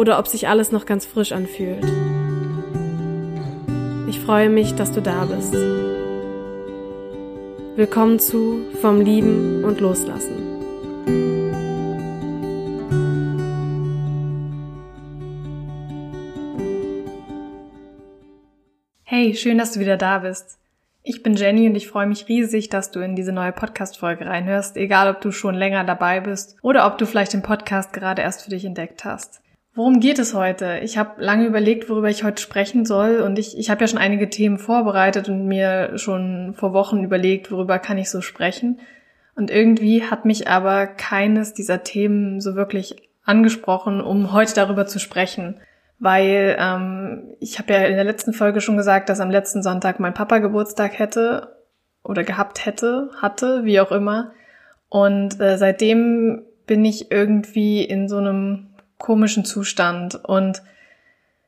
oder ob sich alles noch ganz frisch anfühlt. Ich freue mich, dass du da bist. Willkommen zu Vom Lieben und Loslassen. Hey, schön, dass du wieder da bist. Ich bin Jenny und ich freue mich riesig, dass du in diese neue Podcast-Folge reinhörst, egal ob du schon länger dabei bist oder ob du vielleicht den Podcast gerade erst für dich entdeckt hast. Worum geht es heute? Ich habe lange überlegt, worüber ich heute sprechen soll und ich, ich habe ja schon einige Themen vorbereitet und mir schon vor Wochen überlegt, worüber kann ich so sprechen. Und irgendwie hat mich aber keines dieser Themen so wirklich angesprochen, um heute darüber zu sprechen. Weil ähm, ich habe ja in der letzten Folge schon gesagt, dass am letzten Sonntag mein Papa Geburtstag hätte oder gehabt hätte, hatte, wie auch immer. Und äh, seitdem bin ich irgendwie in so einem komischen Zustand. Und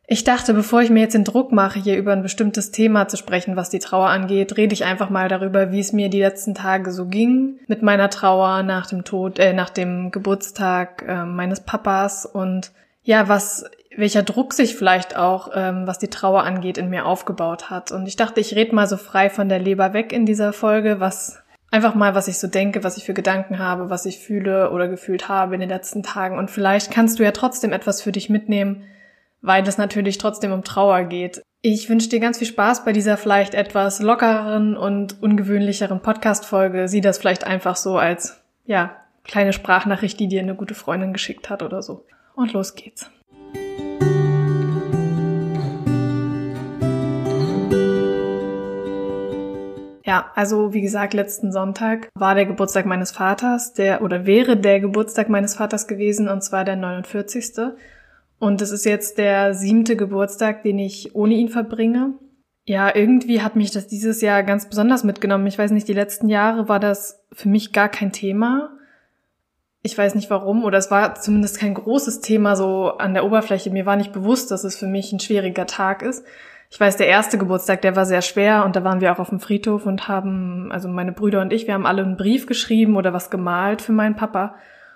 ich dachte, bevor ich mir jetzt den Druck mache, hier über ein bestimmtes Thema zu sprechen, was die Trauer angeht, rede ich einfach mal darüber, wie es mir die letzten Tage so ging mit meiner Trauer nach dem Tod, äh, nach dem Geburtstag äh, meines Papas und ja, was, welcher Druck sich vielleicht auch, ähm, was die Trauer angeht, in mir aufgebaut hat. Und ich dachte, ich rede mal so frei von der Leber weg in dieser Folge, was Einfach mal, was ich so denke, was ich für Gedanken habe, was ich fühle oder gefühlt habe in den letzten Tagen. Und vielleicht kannst du ja trotzdem etwas für dich mitnehmen, weil es natürlich trotzdem um Trauer geht. Ich wünsche dir ganz viel Spaß bei dieser vielleicht etwas lockereren und ungewöhnlicheren Podcast-Folge. Sieh das vielleicht einfach so als, ja, kleine Sprachnachricht, die dir eine gute Freundin geschickt hat oder so. Und los geht's. Ja, also wie gesagt, letzten Sonntag war der Geburtstag meines Vaters, der oder wäre der Geburtstag meines Vaters gewesen und zwar der 49. Und es ist jetzt der siebte Geburtstag, den ich ohne ihn verbringe. Ja, irgendwie hat mich das dieses Jahr ganz besonders mitgenommen. Ich weiß nicht, die letzten Jahre war das für mich gar kein Thema. Ich weiß nicht warum, oder es war zumindest kein großes Thema so an der Oberfläche. Mir war nicht bewusst, dass es für mich ein schwieriger Tag ist ich weiß, der erste Geburtstag, der war sehr schwer und da waren wir auch auf dem Friedhof und haben, also meine Brüder und ich, wir haben alle einen Brief geschrieben oder was gemalt für meinen Papa.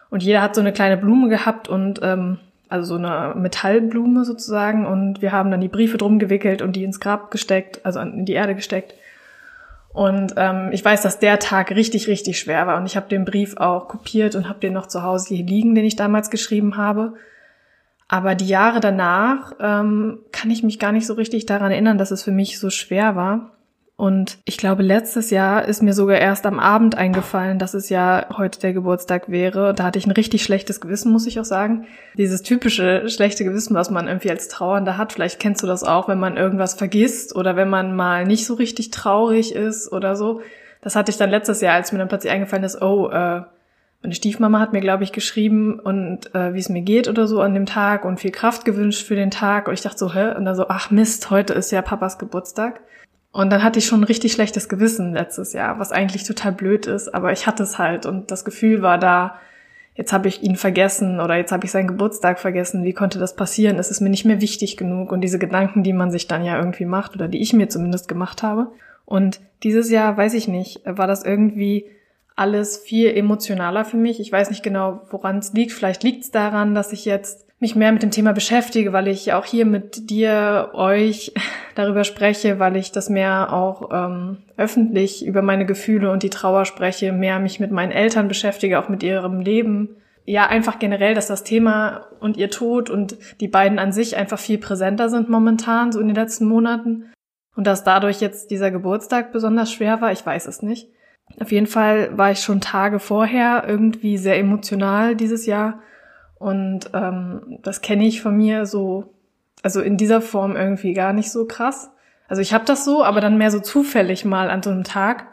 Und jeder hat so eine kleine Blume gehabt und ähm, also so eine Metallblume sozusagen und wir haben dann die Briefe drum gewickelt und die ins Grab gesteckt, also in die Erde gesteckt. Und ähm, ich weiß, dass der Tag richtig, richtig schwer war und ich habe den Brief auch kopiert und habe den noch zu Hause hier liegen, den ich damals geschrieben habe. Aber die Jahre danach ähm, kann ich mich gar nicht so richtig daran erinnern, dass es für mich so schwer war. Und ich glaube, letztes Jahr ist mir sogar erst am Abend eingefallen, dass es ja heute der Geburtstag wäre. Da hatte ich ein richtig schlechtes Gewissen, muss ich auch sagen. Dieses typische schlechte Gewissen, was man irgendwie als Trauernder hat. Vielleicht kennst du das auch, wenn man irgendwas vergisst oder wenn man mal nicht so richtig traurig ist oder so. Das hatte ich dann letztes Jahr, als mir dann plötzlich eingefallen ist, oh, äh, meine Stiefmama hat mir, glaube ich, geschrieben und äh, wie es mir geht oder so an dem Tag und viel Kraft gewünscht für den Tag. Und ich dachte so, hä? Und dann so, ach Mist, heute ist ja Papas Geburtstag. Und dann hatte ich schon ein richtig schlechtes Gewissen letztes Jahr, was eigentlich total blöd ist, aber ich hatte es halt und das Gefühl war da, jetzt habe ich ihn vergessen oder jetzt habe ich seinen Geburtstag vergessen, wie konnte das passieren? Es ist mir nicht mehr wichtig genug und diese Gedanken, die man sich dann ja irgendwie macht oder die ich mir zumindest gemacht habe. Und dieses Jahr, weiß ich nicht, war das irgendwie alles viel emotionaler für mich. Ich weiß nicht genau, woran es liegt. Vielleicht liegt es daran, dass ich jetzt mich mehr mit dem Thema beschäftige, weil ich auch hier mit dir, euch darüber spreche, weil ich das mehr auch ähm, öffentlich über meine Gefühle und die Trauer spreche, mehr mich mit meinen Eltern beschäftige, auch mit ihrem Leben. Ja, einfach generell, dass das Thema und ihr Tod und die beiden an sich einfach viel präsenter sind momentan, so in den letzten Monaten. Und dass dadurch jetzt dieser Geburtstag besonders schwer war, ich weiß es nicht. Auf jeden Fall war ich schon Tage vorher irgendwie sehr emotional dieses Jahr. Und ähm, das kenne ich von mir so, also in dieser Form irgendwie gar nicht so krass. Also ich habe das so, aber dann mehr so zufällig mal an so einem Tag.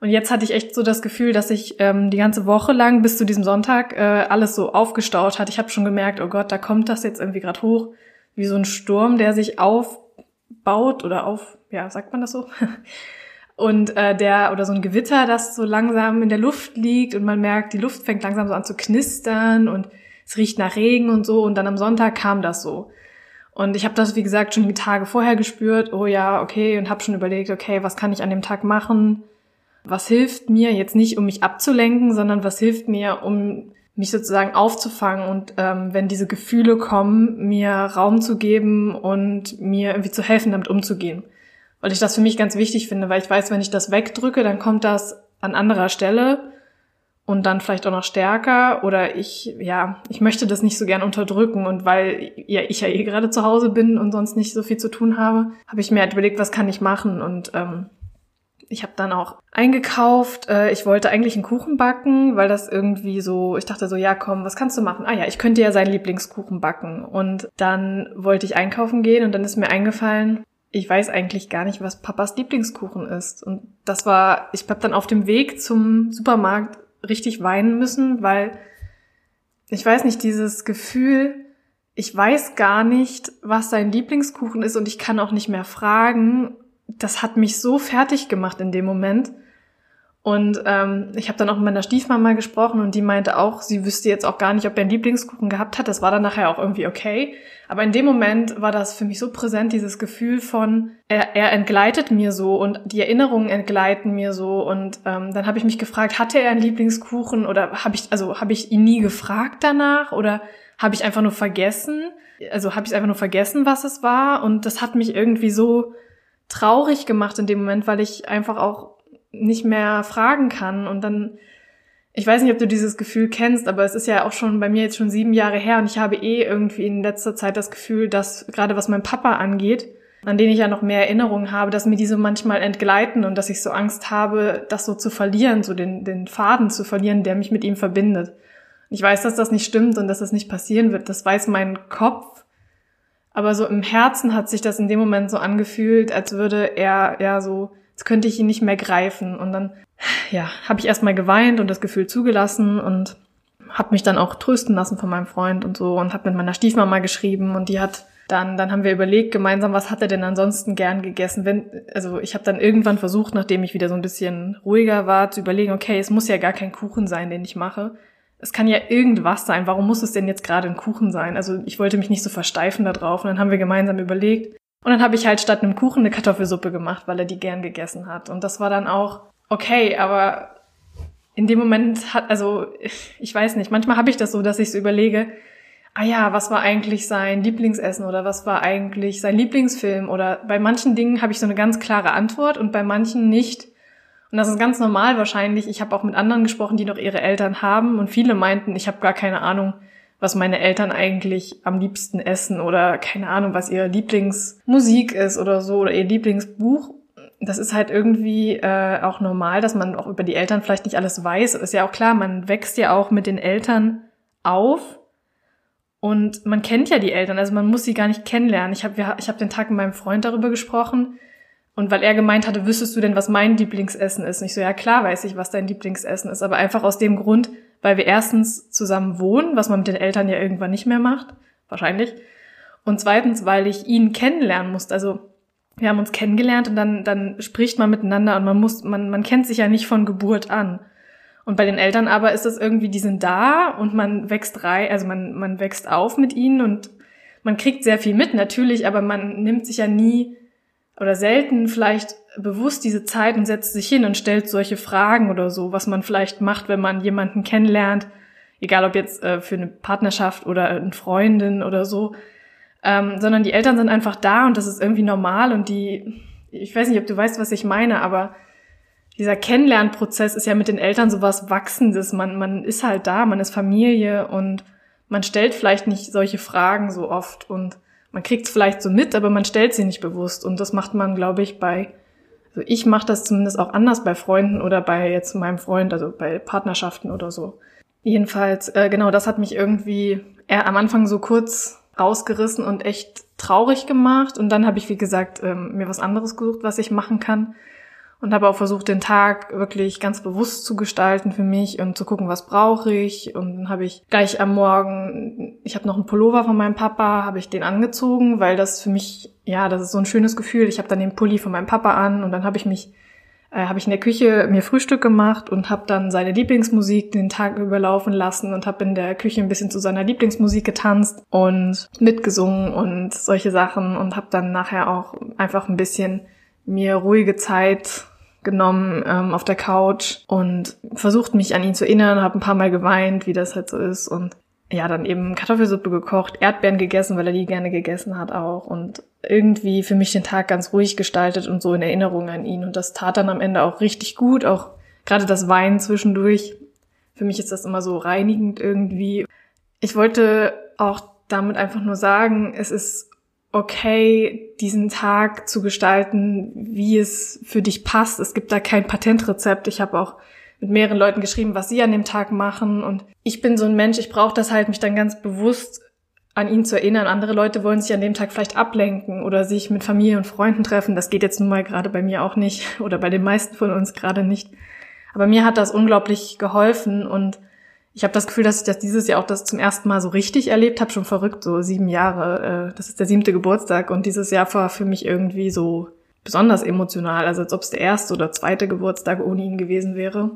Und jetzt hatte ich echt so das Gefühl, dass ich ähm, die ganze Woche lang bis zu diesem Sonntag äh, alles so aufgestaut hat. Ich habe schon gemerkt, oh Gott, da kommt das jetzt irgendwie gerade hoch, wie so ein Sturm, der sich aufbaut oder auf, ja, sagt man das so? und äh, der oder so ein Gewitter, das so langsam in der Luft liegt und man merkt, die Luft fängt langsam so an zu knistern und es riecht nach Regen und so. Und dann am Sonntag kam das so. Und ich habe das, wie gesagt, schon die Tage vorher gespürt. Oh ja, okay. Und habe schon überlegt, okay, was kann ich an dem Tag machen? Was hilft mir jetzt nicht, um mich abzulenken, sondern was hilft mir, um mich sozusagen aufzufangen und ähm, wenn diese Gefühle kommen, mir Raum zu geben und mir irgendwie zu helfen, damit umzugehen. Weil ich das für mich ganz wichtig finde, weil ich weiß, wenn ich das wegdrücke, dann kommt das an anderer Stelle und dann vielleicht auch noch stärker oder ich, ja, ich möchte das nicht so gern unterdrücken und weil ja, ich ja eh gerade zu Hause bin und sonst nicht so viel zu tun habe, habe ich mir halt überlegt, was kann ich machen und ähm, ich habe dann auch eingekauft. Äh, ich wollte eigentlich einen Kuchen backen, weil das irgendwie so, ich dachte so, ja komm, was kannst du machen? Ah ja, ich könnte ja seinen Lieblingskuchen backen. Und dann wollte ich einkaufen gehen und dann ist mir eingefallen, ich weiß eigentlich gar nicht, was Papas Lieblingskuchen ist. Und das war, ich habe dann auf dem Weg zum Supermarkt richtig weinen müssen, weil ich weiß nicht, dieses Gefühl, ich weiß gar nicht, was sein Lieblingskuchen ist und ich kann auch nicht mehr fragen, das hat mich so fertig gemacht in dem Moment. Und ähm, ich habe dann auch mit meiner Stiefmama gesprochen und die meinte auch, sie wüsste jetzt auch gar nicht, ob er einen Lieblingskuchen gehabt hat. Das war dann nachher auch irgendwie okay. Aber in dem Moment war das für mich so präsent, dieses Gefühl von, er, er entgleitet mir so und die Erinnerungen entgleiten mir so. Und ähm, dann habe ich mich gefragt, hatte er einen Lieblingskuchen oder habe ich, also habe ich ihn nie gefragt danach oder habe ich einfach nur vergessen? Also habe ich einfach nur vergessen, was es war. Und das hat mich irgendwie so traurig gemacht in dem Moment, weil ich einfach auch nicht mehr fragen kann und dann ich weiß nicht, ob du dieses Gefühl kennst, aber es ist ja auch schon bei mir jetzt schon sieben Jahre her und ich habe eh irgendwie in letzter Zeit das Gefühl, dass gerade was mein Papa angeht, an den ich ja noch mehr Erinnerungen habe, dass mir diese manchmal entgleiten und dass ich so Angst habe, das so zu verlieren, so den, den Faden zu verlieren, der mich mit ihm verbindet. Ich weiß, dass das nicht stimmt und dass das nicht passieren wird. Das weiß mein Kopf. Aber so im Herzen hat sich das in dem Moment so angefühlt, als würde er ja so Jetzt könnte ich ihn nicht mehr greifen. Und dann, ja, habe ich erstmal geweint und das Gefühl zugelassen und habe mich dann auch trösten lassen von meinem Freund und so und habe mit meiner Stiefmama geschrieben und die hat dann, dann haben wir überlegt gemeinsam, was hat er denn ansonsten gern gegessen? Wenn, also ich habe dann irgendwann versucht, nachdem ich wieder so ein bisschen ruhiger war, zu überlegen, okay, es muss ja gar kein Kuchen sein, den ich mache. Es kann ja irgendwas sein. Warum muss es denn jetzt gerade ein Kuchen sein? Also ich wollte mich nicht so versteifen da drauf. Und dann haben wir gemeinsam überlegt, und dann habe ich halt statt einem Kuchen eine Kartoffelsuppe gemacht, weil er die gern gegessen hat. Und das war dann auch okay, aber in dem Moment hat, also ich weiß nicht, manchmal habe ich das so, dass ich so überlege, ah ja, was war eigentlich sein Lieblingsessen oder was war eigentlich sein Lieblingsfilm oder bei manchen Dingen habe ich so eine ganz klare Antwort und bei manchen nicht. Und das ist ganz normal wahrscheinlich. Ich habe auch mit anderen gesprochen, die noch ihre Eltern haben und viele meinten, ich habe gar keine Ahnung, was meine Eltern eigentlich am liebsten essen oder keine Ahnung, was ihre Lieblingsmusik ist oder so oder ihr Lieblingsbuch. Das ist halt irgendwie äh, auch normal, dass man auch über die Eltern vielleicht nicht alles weiß. Ist ja auch klar, man wächst ja auch mit den Eltern auf und man kennt ja die Eltern, also man muss sie gar nicht kennenlernen. Ich habe ich hab den Tag mit meinem Freund darüber gesprochen und weil er gemeint hatte, wüsstest du denn, was mein Lieblingsessen ist? Und ich so, ja klar weiß ich, was dein Lieblingsessen ist, aber einfach aus dem Grund, weil wir erstens zusammen wohnen, was man mit den Eltern ja irgendwann nicht mehr macht, wahrscheinlich. Und zweitens, weil ich ihn kennenlernen musste. Also wir haben uns kennengelernt und dann, dann spricht man miteinander und man muss, man, man kennt sich ja nicht von Geburt an. Und bei den Eltern aber ist es irgendwie, die sind da und man wächst rein, also man, man wächst auf mit ihnen und man kriegt sehr viel mit, natürlich, aber man nimmt sich ja nie oder selten vielleicht bewusst diese Zeit und setzt sich hin und stellt solche Fragen oder so, was man vielleicht macht, wenn man jemanden kennenlernt, egal ob jetzt äh, für eine Partnerschaft oder eine Freundin oder so, ähm, sondern die Eltern sind einfach da und das ist irgendwie normal und die, ich weiß nicht, ob du weißt, was ich meine, aber dieser Kennenlernprozess ist ja mit den Eltern sowas Wachsendes. Man, man ist halt da, man ist Familie und man stellt vielleicht nicht solche Fragen so oft und man kriegt es vielleicht so mit, aber man stellt sie nicht bewusst. Und das macht man, glaube ich, bei, also ich mache das zumindest auch anders bei Freunden oder bei jetzt meinem Freund, also bei Partnerschaften oder so. Jedenfalls, äh, genau, das hat mich irgendwie eher am Anfang so kurz rausgerissen und echt traurig gemacht. Und dann habe ich, wie gesagt, ähm, mir was anderes gesucht, was ich machen kann und habe auch versucht, den Tag wirklich ganz bewusst zu gestalten für mich und zu gucken, was brauche ich. Und dann habe ich gleich am Morgen, ich habe noch einen Pullover von meinem Papa, habe ich den angezogen, weil das für mich, ja, das ist so ein schönes Gefühl. Ich habe dann den Pulli von meinem Papa an und dann habe ich mich, äh, habe ich in der Küche mir Frühstück gemacht und habe dann seine Lieblingsmusik den Tag überlaufen lassen und habe in der Küche ein bisschen zu seiner Lieblingsmusik getanzt und mitgesungen und solche Sachen und habe dann nachher auch einfach ein bisschen mir ruhige Zeit genommen ähm, auf der Couch und versucht mich an ihn zu erinnern, habe ein paar Mal geweint, wie das halt so ist und ja, dann eben Kartoffelsuppe gekocht, Erdbeeren gegessen, weil er die gerne gegessen hat auch und irgendwie für mich den Tag ganz ruhig gestaltet und so in Erinnerung an ihn und das tat dann am Ende auch richtig gut, auch gerade das Weinen zwischendurch. Für mich ist das immer so reinigend irgendwie. Ich wollte auch damit einfach nur sagen, es ist okay, diesen Tag zu gestalten, wie es für dich passt. Es gibt da kein Patentrezept. Ich habe auch mit mehreren Leuten geschrieben, was sie an dem Tag machen. Und ich bin so ein Mensch, ich brauche das halt, mich dann ganz bewusst an ihn zu erinnern. Andere Leute wollen sich an dem Tag vielleicht ablenken oder sich mit Familie und Freunden treffen. Das geht jetzt nun mal gerade bei mir auch nicht oder bei den meisten von uns gerade nicht. Aber mir hat das unglaublich geholfen und ich habe das Gefühl, dass ich das dieses Jahr auch das zum ersten Mal so richtig erlebt habe, schon verrückt, so sieben Jahre. Äh, das ist der siebte Geburtstag und dieses Jahr war für mich irgendwie so besonders emotional, also als ob es der erste oder zweite Geburtstag ohne ihn gewesen wäre.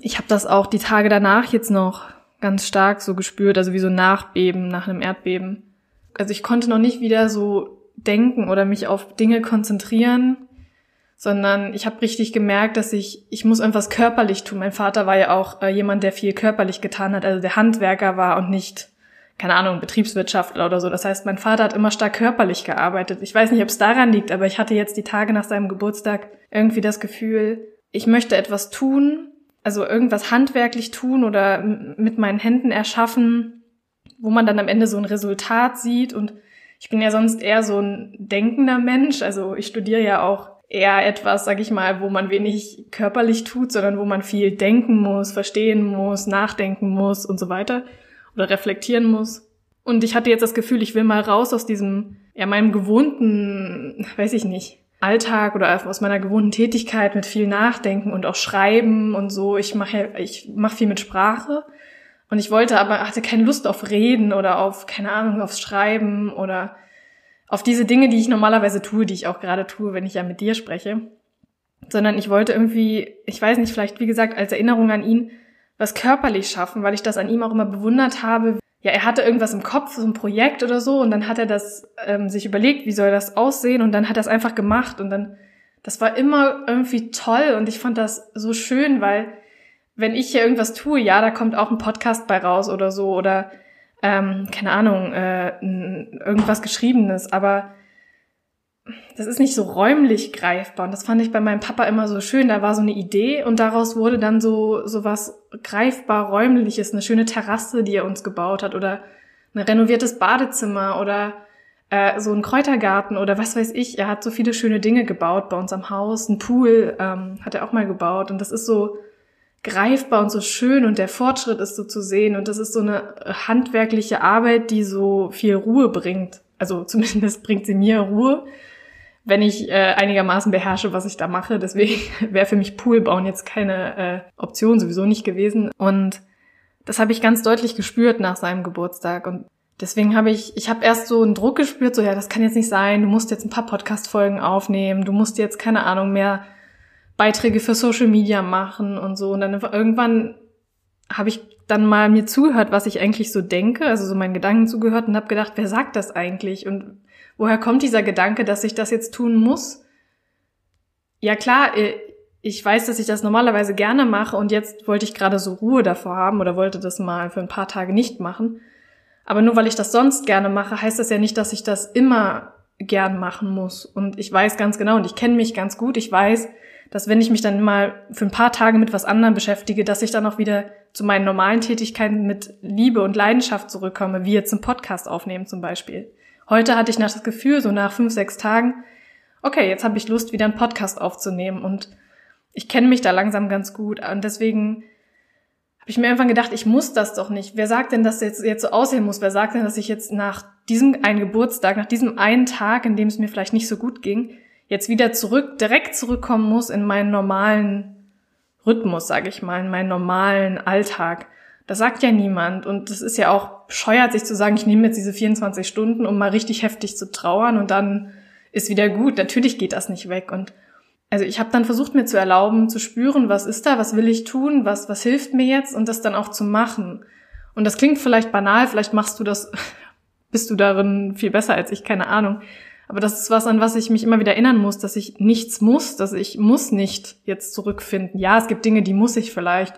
Ich habe das auch die Tage danach jetzt noch ganz stark so gespürt, also wie so Nachbeben nach einem Erdbeben. Also ich konnte noch nicht wieder so denken oder mich auf Dinge konzentrieren, sondern ich habe richtig gemerkt, dass ich, ich muss irgendwas körperlich tun. Mein Vater war ja auch äh, jemand, der viel körperlich getan hat, also der Handwerker war und nicht, keine Ahnung, Betriebswirtschaftler oder so. Das heißt, mein Vater hat immer stark körperlich gearbeitet. Ich weiß nicht, ob es daran liegt, aber ich hatte jetzt die Tage nach seinem Geburtstag irgendwie das Gefühl, ich möchte etwas tun, also irgendwas handwerklich tun oder mit meinen Händen erschaffen, wo man dann am Ende so ein Resultat sieht und ich bin ja sonst eher so ein denkender Mensch, also ich studiere ja auch eher etwas, sag ich mal, wo man wenig körperlich tut, sondern wo man viel denken muss, verstehen muss, nachdenken muss und so weiter oder reflektieren muss. Und ich hatte jetzt das Gefühl, ich will mal raus aus diesem, ja, meinem gewohnten, weiß ich nicht, Alltag oder aus meiner gewohnten Tätigkeit mit viel Nachdenken und auch Schreiben und so. Ich mache ich mache viel mit Sprache und ich wollte aber hatte keine Lust auf Reden oder auf keine Ahnung aufs Schreiben oder auf diese Dinge, die ich normalerweise tue, die ich auch gerade tue, wenn ich ja mit dir spreche, sondern ich wollte irgendwie, ich weiß nicht, vielleicht wie gesagt als Erinnerung an ihn, was körperlich schaffen, weil ich das an ihm auch immer bewundert habe. Ja, er hatte irgendwas im Kopf, so ein Projekt oder so, und dann hat er das ähm, sich überlegt, wie soll das aussehen, und dann hat er es einfach gemacht, und dann, das war immer irgendwie toll, und ich fand das so schön, weil wenn ich hier irgendwas tue, ja, da kommt auch ein Podcast bei raus oder so, oder ähm, keine Ahnung, äh, irgendwas Geschriebenes, aber das ist nicht so räumlich greifbar. Und das fand ich bei meinem Papa immer so schön. Da war so eine Idee und daraus wurde dann so, so was greifbar räumliches, eine schöne Terrasse, die er uns gebaut hat oder ein renoviertes Badezimmer oder äh, so ein Kräutergarten oder was weiß ich. Er hat so viele schöne Dinge gebaut bei uns am Haus. Ein Pool ähm, hat er auch mal gebaut und das ist so, greifbar und so schön und der Fortschritt ist so zu sehen und das ist so eine handwerkliche Arbeit, die so viel Ruhe bringt. Also zumindest bringt sie mir Ruhe, wenn ich äh, einigermaßen beherrsche, was ich da mache. Deswegen wäre für mich Poolbauen jetzt keine äh, Option sowieso nicht gewesen. Und das habe ich ganz deutlich gespürt nach seinem Geburtstag und Deswegen habe ich, ich habe erst so einen Druck gespürt, so ja, das kann jetzt nicht sein, du musst jetzt ein paar Podcast-Folgen aufnehmen, du musst jetzt, keine Ahnung, mehr Beiträge für Social Media machen und so. Und dann irgendwann habe ich dann mal mir zugehört, was ich eigentlich so denke, also so meinen Gedanken zugehört und habe gedacht, wer sagt das eigentlich und woher kommt dieser Gedanke, dass ich das jetzt tun muss? Ja klar, äh, ich weiß, dass ich das normalerweise gerne mache und jetzt wollte ich gerade so Ruhe davor haben oder wollte das mal für ein paar Tage nicht machen. Aber nur weil ich das sonst gerne mache, heißt das ja nicht, dass ich das immer gern machen muss. Und ich weiß ganz genau und ich kenne mich ganz gut, ich weiß, dass wenn ich mich dann mal für ein paar Tage mit was anderem beschäftige, dass ich dann auch wieder zu meinen normalen Tätigkeiten mit Liebe und Leidenschaft zurückkomme, wie jetzt ein Podcast aufnehmen zum Beispiel. Heute hatte ich nach das Gefühl, so nach fünf, sechs Tagen, okay, jetzt habe ich Lust, wieder einen Podcast aufzunehmen und ich kenne mich da langsam ganz gut und deswegen habe ich mir irgendwann gedacht, ich muss das doch nicht. Wer sagt denn, dass jetzt jetzt so aussehen muss? Wer sagt denn, dass ich jetzt nach diesem einen Geburtstag, nach diesem einen Tag, in dem es mir vielleicht nicht so gut ging, jetzt wieder zurück, direkt zurückkommen muss in meinen normalen Rhythmus, sage ich mal, in meinen normalen Alltag. Das sagt ja niemand und das ist ja auch bescheuert, sich zu sagen, ich nehme jetzt diese 24 Stunden, um mal richtig heftig zu trauern und dann ist wieder gut. Natürlich geht das nicht weg und also ich habe dann versucht mir zu erlauben, zu spüren, was ist da, was will ich tun, was was hilft mir jetzt und das dann auch zu machen. Und das klingt vielleicht banal, vielleicht machst du das, bist du darin viel besser als ich, keine Ahnung. Aber das ist was, an was ich mich immer wieder erinnern muss, dass ich nichts muss, dass ich muss nicht jetzt zurückfinden. Ja, es gibt Dinge, die muss ich vielleicht,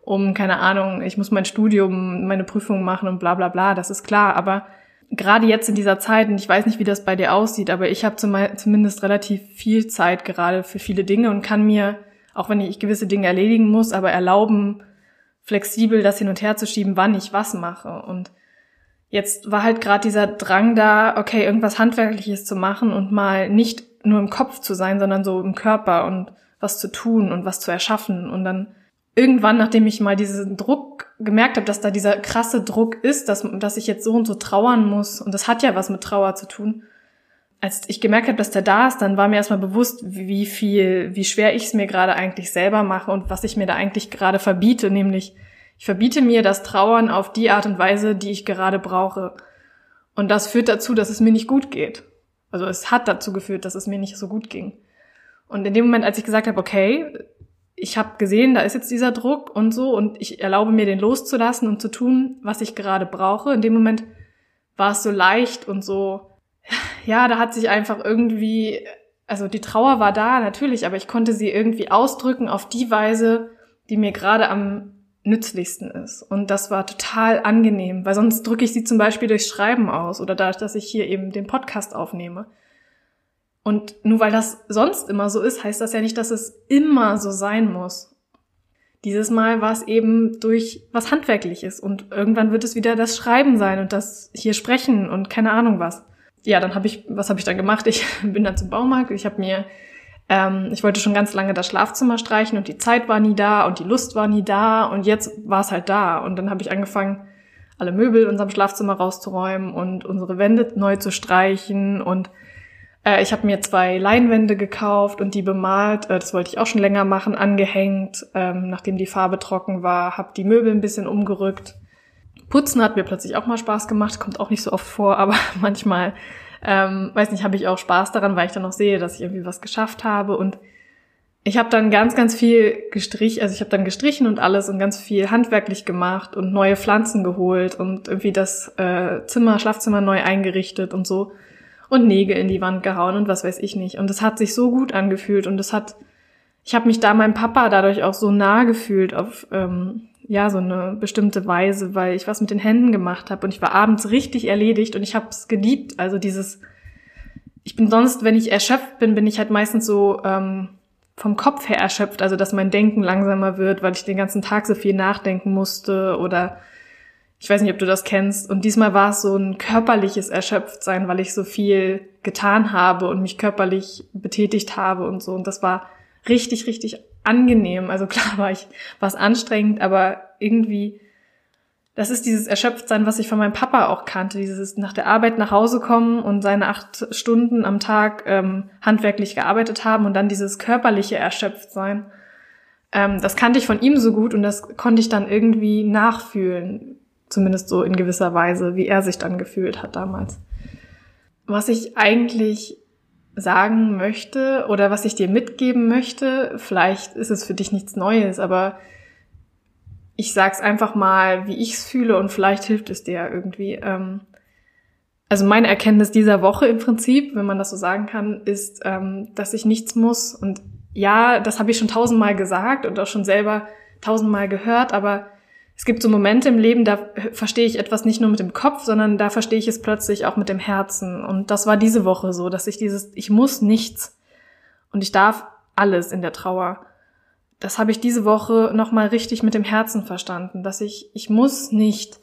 um, keine Ahnung, ich muss mein Studium, meine Prüfung machen und bla bla bla, das ist klar. Aber gerade jetzt in dieser Zeit, und ich weiß nicht, wie das bei dir aussieht, aber ich habe zumindest relativ viel Zeit gerade für viele Dinge und kann mir, auch wenn ich gewisse Dinge erledigen muss, aber erlauben, flexibel das hin und her zu schieben, wann ich was mache. Und jetzt war halt gerade dieser Drang da, okay, irgendwas Handwerkliches zu machen und mal nicht nur im Kopf zu sein, sondern so im Körper und was zu tun und was zu erschaffen. Und dann irgendwann, nachdem ich mal diesen Druck gemerkt habe, dass da dieser krasse Druck ist, dass, dass ich jetzt so und so trauern muss, und das hat ja was mit Trauer zu tun, als ich gemerkt habe, dass der da ist, dann war mir erstmal bewusst, wie viel, wie schwer ich es mir gerade eigentlich selber mache und was ich mir da eigentlich gerade verbiete, nämlich ich verbiete mir das Trauern auf die Art und Weise, die ich gerade brauche. Und das führt dazu, dass es mir nicht gut geht. Also es hat dazu geführt, dass es mir nicht so gut ging. Und in dem Moment, als ich gesagt habe, okay, ich habe gesehen, da ist jetzt dieser Druck und so und ich erlaube mir den loszulassen und zu tun, was ich gerade brauche. In dem Moment war es so leicht und so, ja, da hat sich einfach irgendwie, also die Trauer war da natürlich, aber ich konnte sie irgendwie ausdrücken auf die Weise, die mir gerade am nützlichsten ist. Und das war total angenehm, weil sonst drücke ich sie zum Beispiel durch Schreiben aus oder dadurch, dass ich hier eben den Podcast aufnehme. Und nur weil das sonst immer so ist, heißt das ja nicht, dass es immer so sein muss. Dieses Mal war es eben durch was Handwerkliches und irgendwann wird es wieder das Schreiben sein und das hier sprechen und keine Ahnung was. Ja, dann habe ich, was habe ich dann gemacht? Ich bin dann zum Baumarkt, ich habe mir, ähm, ich wollte schon ganz lange das Schlafzimmer streichen und die Zeit war nie da und die Lust war nie da und jetzt war es halt da und dann habe ich angefangen, alle Möbel in unserem Schlafzimmer rauszuräumen und unsere Wände neu zu streichen und äh, ich habe mir zwei Leinwände gekauft und die bemalt. Äh, das wollte ich auch schon länger machen, angehängt, ähm, nachdem die Farbe trocken war. Habe die Möbel ein bisschen umgerückt. Putzen hat mir plötzlich auch mal Spaß gemacht, kommt auch nicht so oft vor, aber manchmal, ähm, weiß nicht, habe ich auch Spaß daran, weil ich dann auch sehe, dass ich irgendwie was geschafft habe und ich habe dann ganz, ganz viel gestrichen, also ich habe dann gestrichen und alles und ganz viel handwerklich gemacht und neue Pflanzen geholt und irgendwie das äh, Zimmer, Schlafzimmer neu eingerichtet und so und Nägel in die Wand gehauen und was weiß ich nicht. Und es hat sich so gut angefühlt und es hat, ich habe mich da meinem Papa dadurch auch so nah gefühlt auf ähm, ja so eine bestimmte Weise, weil ich was mit den Händen gemacht habe und ich war abends richtig erledigt und ich habe es geliebt. Also dieses, ich bin sonst, wenn ich erschöpft bin, bin ich halt meistens so ähm, vom Kopf her erschöpft, also dass mein Denken langsamer wird, weil ich den ganzen Tag so viel nachdenken musste oder ich weiß nicht, ob du das kennst. Und diesmal war es so ein körperliches Erschöpftsein, weil ich so viel getan habe und mich körperlich betätigt habe und so. Und das war richtig, richtig angenehm. Also klar war ich, war es anstrengend, aber irgendwie, das ist dieses Erschöpftsein, was ich von meinem Papa auch kannte. Dieses nach der Arbeit nach Hause kommen und seine acht Stunden am Tag ähm, handwerklich gearbeitet haben und dann dieses körperliche Erschöpftsein. Ähm, das kannte ich von ihm so gut und das konnte ich dann irgendwie nachfühlen Zumindest so in gewisser Weise, wie er sich dann gefühlt hat damals. Was ich eigentlich sagen möchte oder was ich dir mitgeben möchte, vielleicht ist es für dich nichts Neues, aber ich sag's einfach mal, wie ich's fühle und vielleicht hilft es dir irgendwie. Ähm, also meine Erkenntnis dieser Woche im Prinzip, wenn man das so sagen kann, ist, ähm, dass ich nichts muss. Und ja, das habe ich schon tausendmal gesagt und auch schon selber tausendmal gehört, aber es gibt so Momente im Leben, da verstehe ich etwas nicht nur mit dem Kopf, sondern da verstehe ich es plötzlich auch mit dem Herzen. Und das war diese Woche so, dass ich dieses, ich muss nichts und ich darf alles in der Trauer. Das habe ich diese Woche nochmal richtig mit dem Herzen verstanden, dass ich, ich muss nicht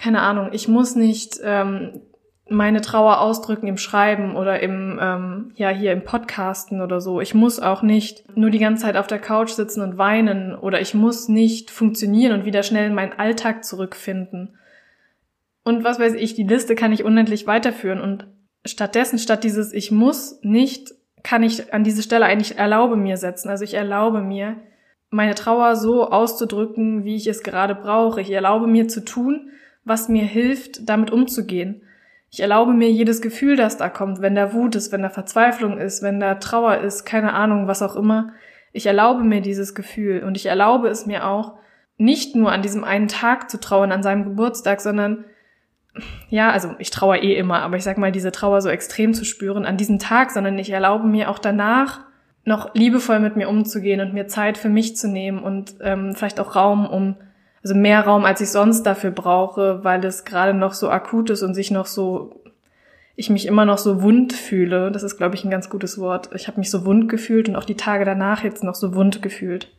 keine Ahnung, ich muss nicht ähm, meine Trauer ausdrücken im Schreiben oder im, ähm, ja, hier im Podcasten oder so. Ich muss auch nicht nur die ganze Zeit auf der Couch sitzen und weinen oder ich muss nicht funktionieren und wieder schnell in meinen Alltag zurückfinden. Und was weiß ich, die Liste kann ich unendlich weiterführen und stattdessen, statt dieses Ich muss nicht, kann ich an diese Stelle eigentlich erlaube mir setzen. Also ich erlaube mir, meine Trauer so auszudrücken, wie ich es gerade brauche. Ich erlaube mir zu tun, was mir hilft, damit umzugehen. Ich erlaube mir jedes Gefühl, das da kommt, wenn da Wut ist, wenn da Verzweiflung ist, wenn da Trauer ist, keine Ahnung, was auch immer. Ich erlaube mir dieses Gefühl und ich erlaube es mir auch, nicht nur an diesem einen Tag zu trauern, an seinem Geburtstag, sondern ja, also ich trauere eh immer, aber ich sag mal, diese Trauer so extrem zu spüren an diesem Tag, sondern ich erlaube mir auch danach noch liebevoll mit mir umzugehen und mir Zeit für mich zu nehmen und ähm, vielleicht auch Raum, um also mehr Raum, als ich sonst dafür brauche, weil es gerade noch so akut ist und sich noch so, ich mich immer noch so wund fühle. Das ist, glaube ich, ein ganz gutes Wort. Ich habe mich so wund gefühlt und auch die Tage danach jetzt noch so wund gefühlt.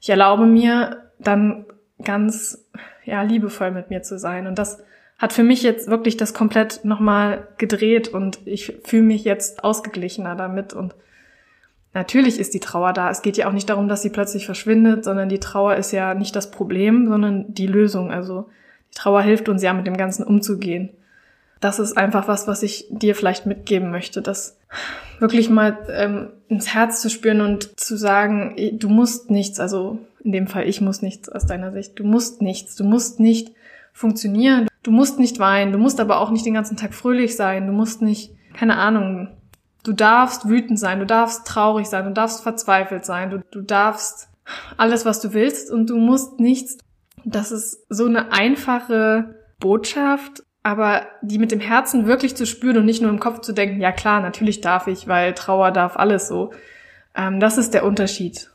Ich erlaube mir dann ganz, ja, liebevoll mit mir zu sein. Und das hat für mich jetzt wirklich das komplett nochmal gedreht und ich fühle mich jetzt ausgeglichener damit und Natürlich ist die Trauer da. Es geht ja auch nicht darum, dass sie plötzlich verschwindet, sondern die Trauer ist ja nicht das Problem, sondern die Lösung. Also die Trauer hilft uns ja, mit dem Ganzen umzugehen. Das ist einfach was, was ich dir vielleicht mitgeben möchte, das wirklich mal ähm, ins Herz zu spüren und zu sagen, du musst nichts, also in dem Fall ich muss nichts aus deiner Sicht, du musst nichts, du musst nicht funktionieren, du musst nicht weinen, du musst aber auch nicht den ganzen Tag fröhlich sein, du musst nicht, keine Ahnung, Du darfst wütend sein, du darfst traurig sein, du darfst verzweifelt sein, du, du darfst alles, was du willst und du musst nichts. Das ist so eine einfache Botschaft, aber die mit dem Herzen wirklich zu spüren und nicht nur im Kopf zu denken, ja klar, natürlich darf ich, weil Trauer darf alles so. Ähm, das ist der Unterschied.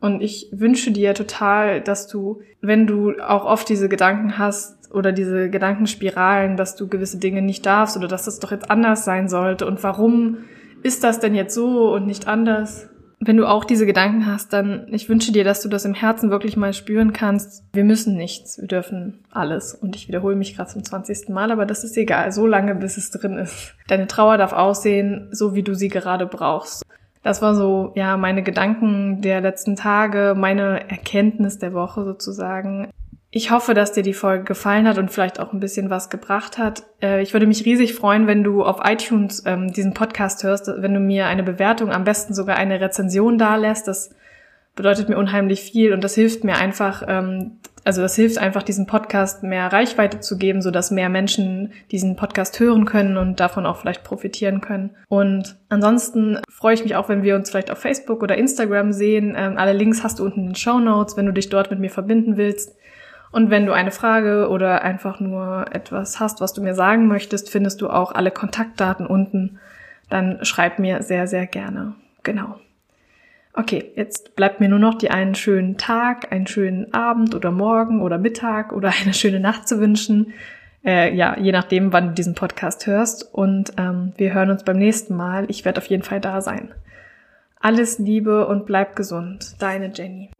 Und ich wünsche dir total, dass du, wenn du auch oft diese Gedanken hast oder diese Gedankenspiralen, dass du gewisse Dinge nicht darfst oder dass das doch jetzt anders sein sollte und warum ist das denn jetzt so und nicht anders? Wenn du auch diese Gedanken hast, dann ich wünsche dir, dass du das im Herzen wirklich mal spüren kannst. Wir müssen nichts, wir dürfen alles. Und ich wiederhole mich gerade zum 20. Mal, aber das ist egal, so lange bis es drin ist. Deine Trauer darf aussehen, so wie du sie gerade brauchst. Das war so, ja, meine Gedanken der letzten Tage, meine Erkenntnis der Woche sozusagen. Ich hoffe, dass dir die Folge gefallen hat und vielleicht auch ein bisschen was gebracht hat. Äh, ich würde mich riesig freuen, wenn du auf iTunes ähm, diesen Podcast hörst, wenn du mir eine Bewertung, am besten sogar eine Rezension dalässt. Das bedeutet mir unheimlich viel und das hilft mir einfach, ähm, also das hilft einfach, diesen Podcast mehr Reichweite zu geben, so dass mehr Menschen diesen Podcast hören können und davon auch vielleicht profitieren können. Und ansonsten freue ich mich auch, wenn wir uns vielleicht auf Facebook oder Instagram sehen. Ähm, alle Links hast du unten in den Show Notes, wenn du dich dort mit mir verbinden willst. Und wenn du eine Frage oder einfach nur etwas hast, was du mir sagen möchtest, findest du auch alle Kontaktdaten unten. Dann schreib mir sehr, sehr gerne. Genau. Okay, jetzt bleibt mir nur noch die einen schönen Tag, einen schönen Abend oder Morgen oder Mittag oder eine schöne Nacht zu wünschen. Äh, ja, je nachdem, wann du diesen Podcast hörst. Und ähm, wir hören uns beim nächsten Mal. Ich werde auf jeden Fall da sein. Alles Liebe und bleib gesund. Deine Jenny.